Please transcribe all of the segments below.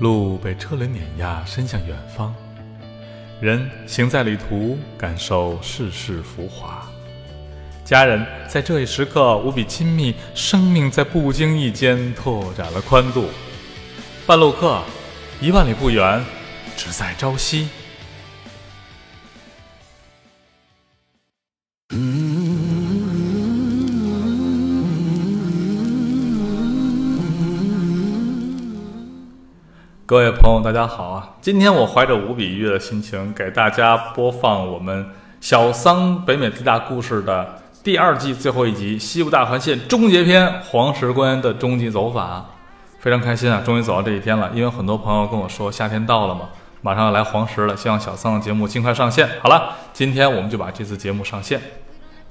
路被车轮碾压，伸向远方。人行在旅途，感受世事浮华。家人在这一时刻无比亲密，生命在不经意间拓展了宽度。半路客，一万里不远，只在朝夕。各位朋友，大家好啊！今天我怀着无比愉悦的心情，给大家播放我们《小桑北美最大故事》的第二季最后一集《西部大环线终结篇》——黄石公园的终极走法。非常开心啊，终于走到这一天了！因为很多朋友跟我说，夏天到了嘛，马上要来黄石了，希望小桑的节目尽快上线。好了，今天我们就把这次节目上线。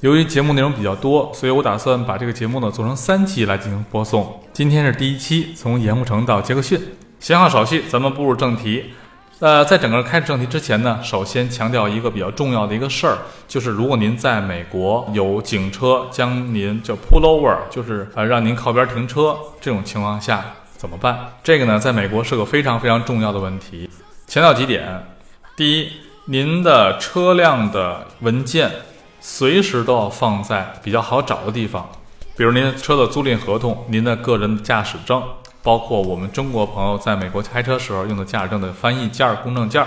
由于节目内容比较多，所以我打算把这个节目呢做成三期来进行播送。今天是第一期，从盐湖城到杰克逊。闲话少叙，咱们步入正题。呃，在整个开始正题之前呢，首先强调一个比较重要的一个事儿，就是如果您在美国有警车将您就 pull over，就是呃让您靠边停车这种情况下怎么办？这个呢，在美国是个非常非常重要的问题。强调几点：第一，您的车辆的文件随时都要放在比较好找的地方，比如您车的租赁合同、您的个人驾驶证。包括我们中国朋友在美国开车时候用的驾驶证的翻译件、公证件，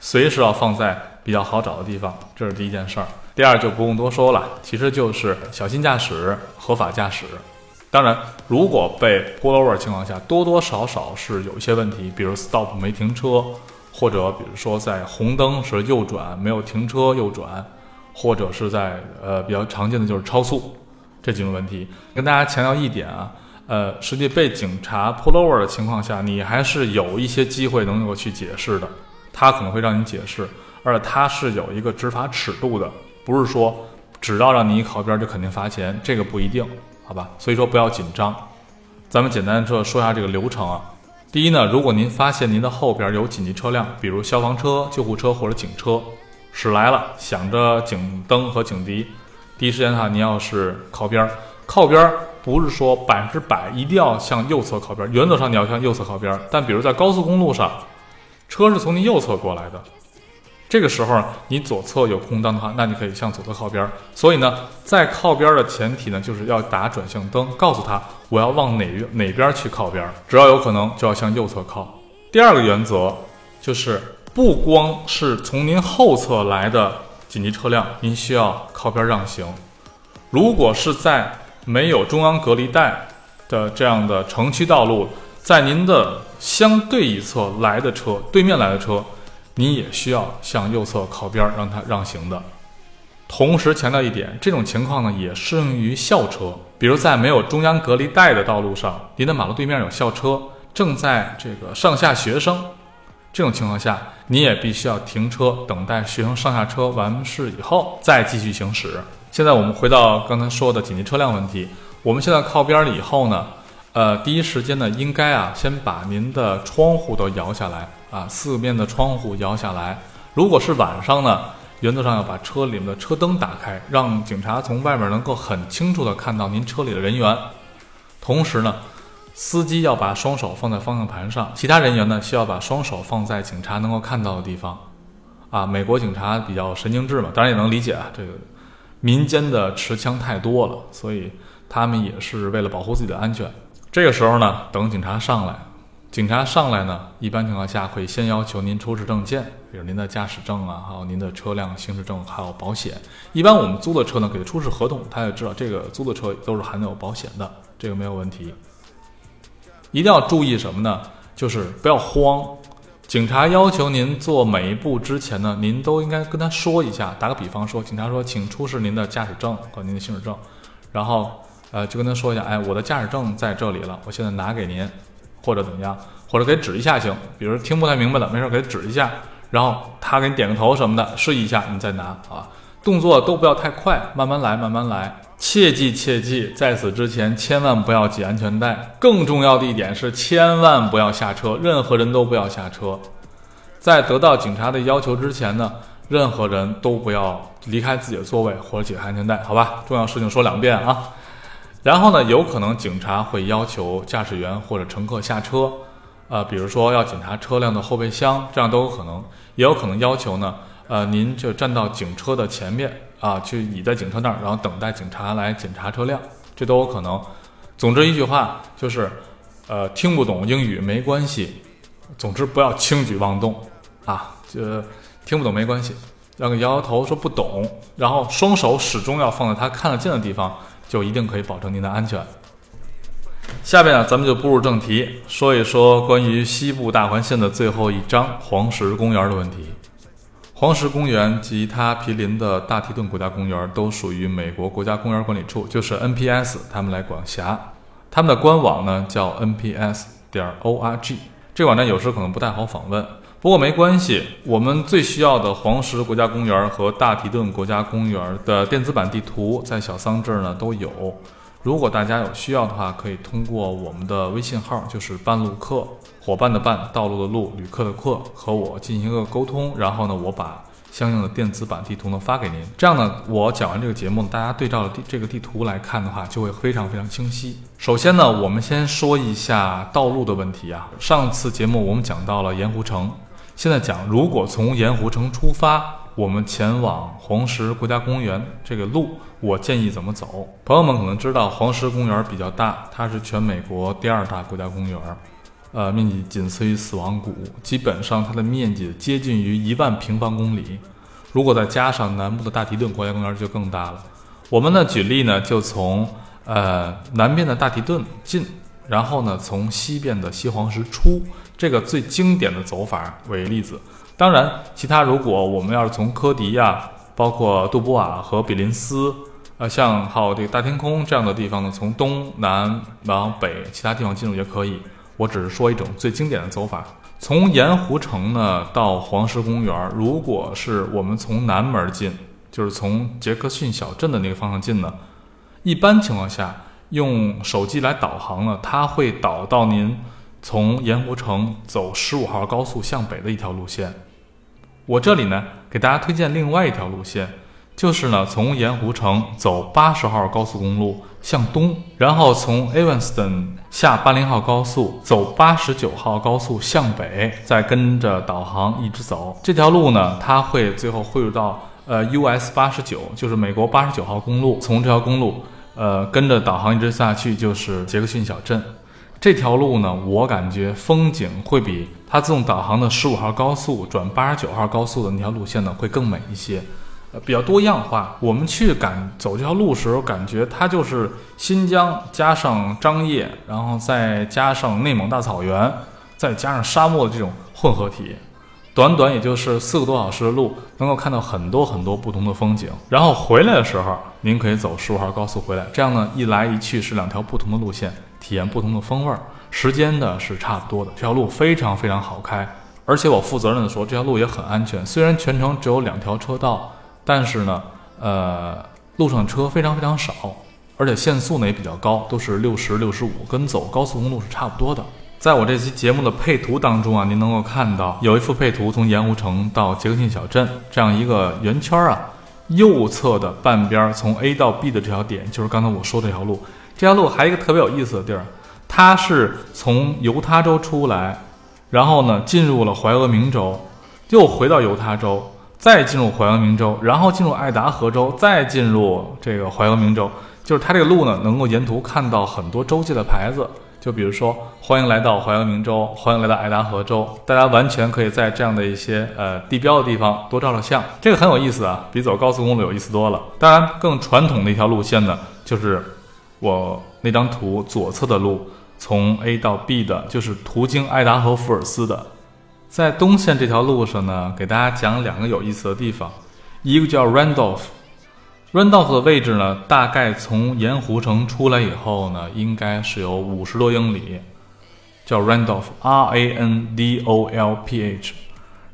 随时要放在比较好找的地方，这是第一件事儿。第二就不用多说了，其实就是小心驾驶、合法驾驶。当然，如果被 pull over 情况下，多多少少是有一些问题，比如 stop 没停车，或者比如说在红灯时右转没有停车右转，或者是在呃比较常见的就是超速这几种问题。跟大家强调一点啊。呃，实际被警察 pull over 的情况下，你还是有一些机会能够去解释的。他可能会让你解释，而且他是有一个执法尺度的，不是说只要让你一靠边就肯定罚钱，这个不一定，好吧？所以说不要紧张。咱们简单说说一下这个流程啊。第一呢，如果您发现您的后边有紧急车辆，比如消防车、救护车或者警车驶来了，响着警灯和警笛，第一时间的话，您要是靠边，靠边。不是说百分之百一定要向右侧靠边，原则上你要向右侧靠边。但比如在高速公路上，车是从你右侧过来的，这个时候你左侧有空档的话，那你可以向左侧靠边。所以呢，在靠边的前提呢，就是要打转向灯，告诉他我要往哪哪边去靠边，只要有可能就要向右侧靠。第二个原则就是，不光是从您后侧来的紧急车辆，您需要靠边让行。如果是在没有中央隔离带的这样的城区道路，在您的相对一侧来的车，对面来的车，你也需要向右侧靠边，让它让行的。同时强调一点，这种情况呢也适用于校车，比如在没有中央隔离带的道路上，您的马路对面有校车正在这个上下学生，这种情况下，你也必须要停车等待学生上下车完事以后再继续行驶。现在我们回到刚才说的紧急车辆问题。我们现在靠边了以后呢，呃，第一时间呢，应该啊，先把您的窗户都摇下来啊，四面的窗户摇下来。如果是晚上呢，原则上要把车里面的车灯打开，让警察从外面能够很清楚的看到您车里的人员。同时呢，司机要把双手放在方向盘上，其他人员呢需要把双手放在警察能够看到的地方。啊，美国警察比较神经质嘛，当然也能理解啊，这个。民间的持枪太多了，所以他们也是为了保护自己的安全。这个时候呢，等警察上来，警察上来呢，一般情况下会先要求您出示证件，比如您的驾驶证啊，还有您的车辆行驶证，还有保险。一般我们租的车呢，给他出示合同，他也知道这个租的车都是含有保险的，这个没有问题。一定要注意什么呢？就是不要慌。警察要求您做每一步之前呢，您都应该跟他说一下。打个比方说，警察说，请出示您的驾驶证和您的行驶证，然后，呃，就跟他说一下，哎，我的驾驶证在这里了，我现在拿给您，或者怎么样，或者给指一下行。比如听不太明白了，没事给指一下，然后他给你点个头什么的，示意一下，你再拿啊。动作都不要太快，慢慢来，慢慢来。切记切记，在此之前千万不要系安全带。更重要的一点是，千万不要下车，任何人都不要下车。在得到警察的要求之前呢，任何人都不要离开自己的座位或者解开安全带，好吧？重要事情说两遍啊。然后呢，有可能警察会要求驾驶员或者乘客下车，呃，比如说要检查车辆的后备箱，这样都有可能，也有可能要求呢，呃，您就站到警车的前面啊，去倚在警车那儿，然后等待警察来检查车辆，这都有可能。总之一句话就是，呃，听不懂英语没关系，总之不要轻举妄动啊，这听不懂没关系，让个摇摇头说不懂，然后双手始终要放在他看得见的地方，就一定可以保证您的安全。下面呢，咱们就步入正题，说一说关于西部大环线的最后一章黄石公园的问题。黄石公园及它毗邻的大提顿国家公园都属于美国国家公园管理处，就是 NPS，他们来管辖。他们的官网呢叫 NPS 点 org，这网站有时可能不太好访问，不过没关系，我们最需要的黄石国家公园和大提顿国家公园的电子版地图在小桑这儿呢都有。如果大家有需要的话，可以通过我们的微信号，就是半路客伙伴的伴，道路的路，旅客的客，和我进行一个沟通。然后呢，我把相应的电子版地图呢发给您。这样呢，我讲完这个节目，大家对照地这个地图来看的话，就会非常非常清晰。首先呢，我们先说一下道路的问题啊。上次节目我们讲到了盐湖城，现在讲如果从盐湖城出发。我们前往黄石国家公园这个路，我建议怎么走？朋友们可能知道，黄石公园比较大，它是全美国第二大国家公园，呃，面积仅次于死亡谷，基本上它的面积接近于一万平方公里。如果再加上南部的大提顿国家公园，就更大了。我们呢，举例呢，就从呃南边的大提顿进，然后呢，从西边的西黄石出，这个最经典的走法为例子。当然，其他如果我们要是从科迪呀，包括杜波瓦和比林斯，呃，像还有这个大天空这样的地方呢，从东南往北其他地方进入也可以。我只是说一种最经典的走法。从盐湖城呢到黄石公园，如果是我们从南门进，就是从杰克逊小镇的那个方向进呢，一般情况下用手机来导航呢，它会导到您。从盐湖城走十五号高速向北的一条路线，我这里呢给大家推荐另外一条路线，就是呢从盐湖城走八十号高速公路向东，然后从 Evanston 下八零号高速走八十九号高速向北，再跟着导航一直走。这条路呢，它会最后汇入到呃 US 八十九，就是美国八十九号公路。从这条公路呃跟着导航一直下去，就是杰克逊小镇。这条路呢，我感觉风景会比它自动导航的十五号高速转八十九号高速的那条路线呢会更美一些，呃，比较多样化。我们去赶走这条路时候，感觉它就是新疆加上张掖，然后再加上内蒙大草原，再加上沙漠的这种混合体。短短也就是四个多小时的路，能够看到很多很多不同的风景。然后回来的时候，您可以走十五号高速回来，这样呢，一来一去是两条不同的路线。体验不同的风味儿，时间呢是差不多的。这条路非常非常好开，而且我负责任的说，这条路也很安全。虽然全程只有两条车道，但是呢，呃，路上车非常非常少，而且限速呢也比较高，都是六十六十五，跟走高速公路是差不多的。在我这期节目的配图当中啊，您能够看到有一幅配图，从盐湖城到杰克逊小镇这样一个圆圈啊，右侧的半边从 A 到 B 的这条点，就是刚才我说这条路。这条路还有一个特别有意思的地儿，它是从犹他州出来，然后呢进入了怀俄明州，又回到犹他州，再进入怀俄明州，然后进入爱达荷州，再进入这个怀俄明州。就是它这个路呢，能够沿途看到很多州界的牌子，就比如说欢迎来到怀俄明州，欢迎来到爱达荷州，大家完全可以在这样的一些呃地标的地方多照照相，这个很有意思啊，比走高速公路有意思多了。当然，更传统的一条路线呢，就是。我那张图左侧的路，从 A 到 B 的，就是途经爱达荷福尔斯的。在东线这条路上呢，给大家讲两个有意思的地方。一个叫 Randolph，Randolph 的位置呢，大概从盐湖城出来以后呢，应该是有五十多英里。叫 Randolph，R-A-N-D-O-L-P-H。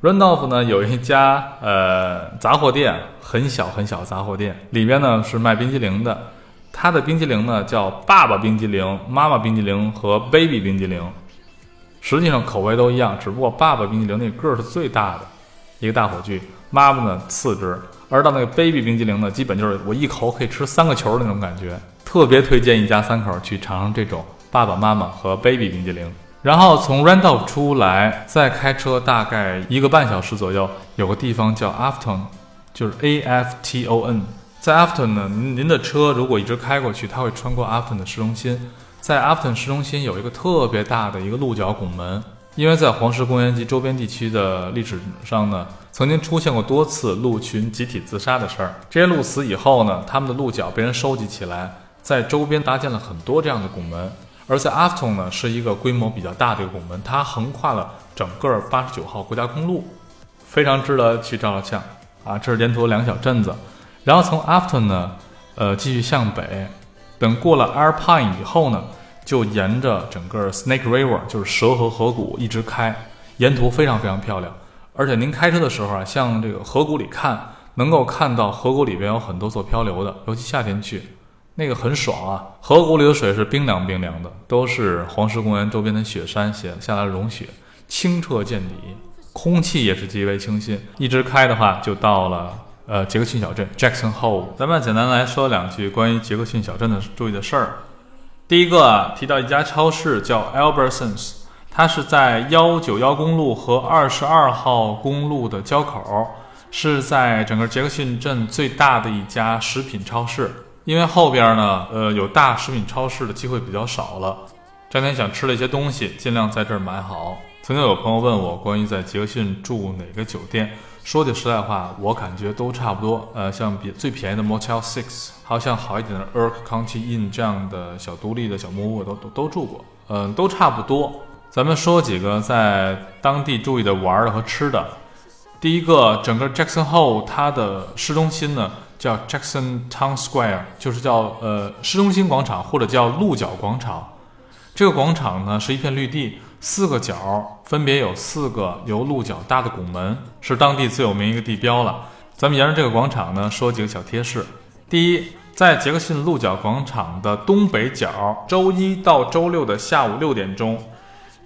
Randolph 呢有一家呃杂货店，很小很小的杂货店，里边呢是卖冰激凌的。它的冰激凌呢叫爸爸冰激凌、妈妈冰激凌和 baby 冰激凌，实际上口味都一样，只不过爸爸冰激凌那个儿是最大的一个大火炬，妈妈呢次之，而到那个 baby 冰激凌呢，基本就是我一口可以吃三个球的那种感觉，特别推荐一家三口去尝尝这种爸爸妈妈和 baby 冰激凌。然后从 Randolph 出来，再开车大概一个半小时左右，有个地方叫 Afton，就是 A F T O N。在 Afton 呢，您的车如果一直开过去，它会穿过 Afton 的市中心。在 Afton 市中心有一个特别大的一个鹿角拱门，因为在黄石公园及周边地区的历史上呢，曾经出现过多次鹿群集体自杀的事儿。这些鹿死以后呢，它们的鹿角被人收集起来，在周边搭建了很多这样的拱门。而在 Afton 呢，是一个规模比较大的一个拱门，它横跨了整个八十九号国家公路，非常值得去照照相啊！这是沿途两个小镇子，然后从 Afton 呢，呃，继续向北，等过了 Alpine 以后呢，就沿着整个 Snake River，就是蛇河河谷一直开，沿途非常非常漂亮。而且您开车的时候啊，向这个河谷里看，能够看到河谷里边有很多座漂流的，尤其夏天去。那个很爽啊！河谷里的水是冰凉冰凉的，都是黄石公园周边的雪山写下来的融雪，清澈见底，空气也是极为清新。一直开的话，就到了呃杰克逊小镇 Jackson Hole。咱们简单来说两句关于杰克逊小镇的注意的事儿。第一个啊，提到一家超市叫 Albertsons，它是在幺九幺公路和二十二号公路的交口，是在整个杰克逊镇最大的一家食品超市。因为后边呢，呃，有大食品超市的机会比较少了。这天想吃了一些东西，尽量在这儿买好。曾经有朋友问我关于在杰克逊住哪个酒店，说句实在话，我感觉都差不多。呃，像比最便宜的 Motel Six，还有像好一点的 Erk County Inn 这样的小独立的小木屋，都都都住过。嗯，都差不多。咱们说几个在当地注意的玩的和吃的。第一个，整个 Jackson Hole 它的市中心呢。叫 Jackson Town Square，就是叫呃市中心广场或者叫鹿角广场。这个广场呢是一片绿地，四个角分别有四个由鹿角搭的拱门，是当地最有名一个地标了。咱们沿着这个广场呢说几个小贴士。第一，在杰克逊鹿角广场的东北角，周一到周六的下午六点钟，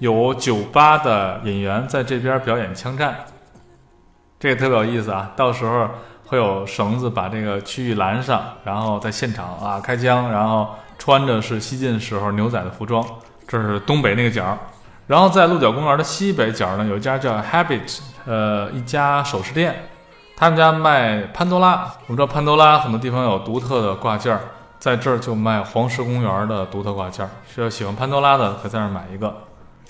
有酒吧的演员在这边表演枪战，这个特别有意思啊，到时候。会有绳子把这个区域拦上，然后在现场啊开枪，然后穿着是西晋时候牛仔的服装，这是东北那个角。然后在鹿角公园的西北角呢，有一家叫 Habit，呃，一家首饰店，他们家卖潘多拉。我们知道潘多拉很多地方有独特的挂件，在这儿就卖黄石公园的独特挂件，需要喜欢潘多拉的可以在那儿买一个。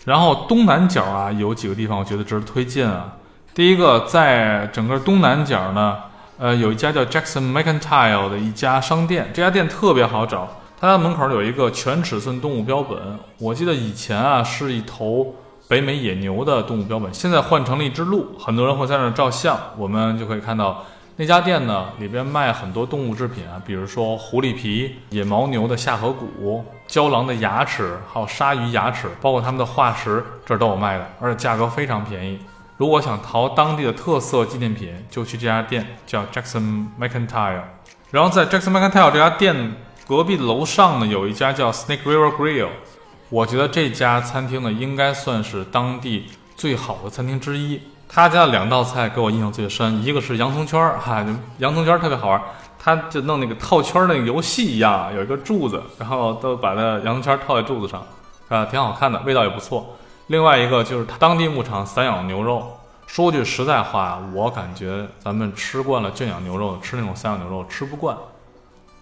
然后东南角啊，有几个地方我觉得值得推荐啊。第一个，在整个东南角呢。呃，有一家叫 Jackson Mercantile 的一家商店，这家店特别好找。它家门口有一个全尺寸动物标本，我记得以前啊是一头北美野牛的动物标本，现在换成了一只鹿。很多人会在那照相，我们就可以看到那家店呢里边卖很多动物制品啊，比如说狐狸皮、野牦牛的下颌骨、郊狼的牙齿，还有鲨鱼牙齿，包括他们的化石，这都有卖的，而且价格非常便宜。如果想淘当地的特色纪念品，就去这家店，叫 Jackson Mercantile。然后在 Jackson Mercantile 这家店隔壁楼上呢，有一家叫 Snake River Grill。我觉得这家餐厅呢，应该算是当地最好的餐厅之一。他家的两道菜给我印象最深，一个是洋葱圈儿，哈，洋葱圈儿特别好玩，他就弄那个套圈儿那个游戏一样，有一个柱子，然后都把那洋葱圈套在柱子上，啊，挺好看的，味道也不错。另外一个就是当地牧场散养牛肉。说句实在话，我感觉咱们吃惯了圈养牛肉，吃那种散养牛肉吃不惯。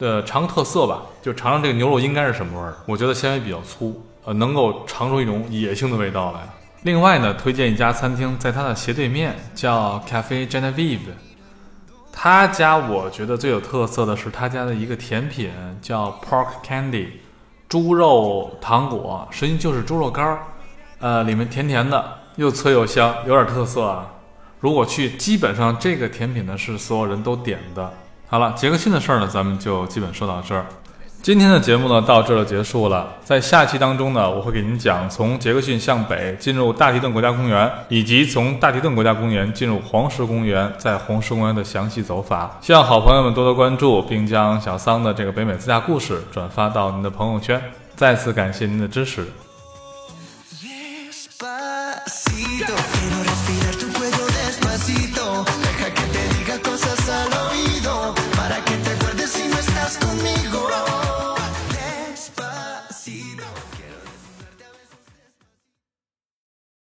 呃尝特色吧，就尝尝这个牛肉应该是什么味儿。我觉得纤维比较粗，呃，能够尝出一种野性的味道来。另外呢，推荐一家餐厅，在它的斜对面叫 Cafe Genevieve。他家我觉得最有特色的是他家的一个甜品，叫 Pork Candy，猪肉糖果，实际就是猪肉干儿。呃，里面甜甜的，又脆又香，有点特色啊。如果去，基本上这个甜品呢是所有人都点的。好了，杰克逊的事儿呢，咱们就基本说到这儿。今天的节目呢到这儿就结束了。在下期当中呢，我会给您讲从杰克逊向北进入大提顿国家公园，以及从大提顿国家公园进入黄石公园，在黄石公园的详细走法。希望好朋友们多多关注，并将小桑的这个北美自驾故事转发到您的朋友圈。再次感谢您的支持。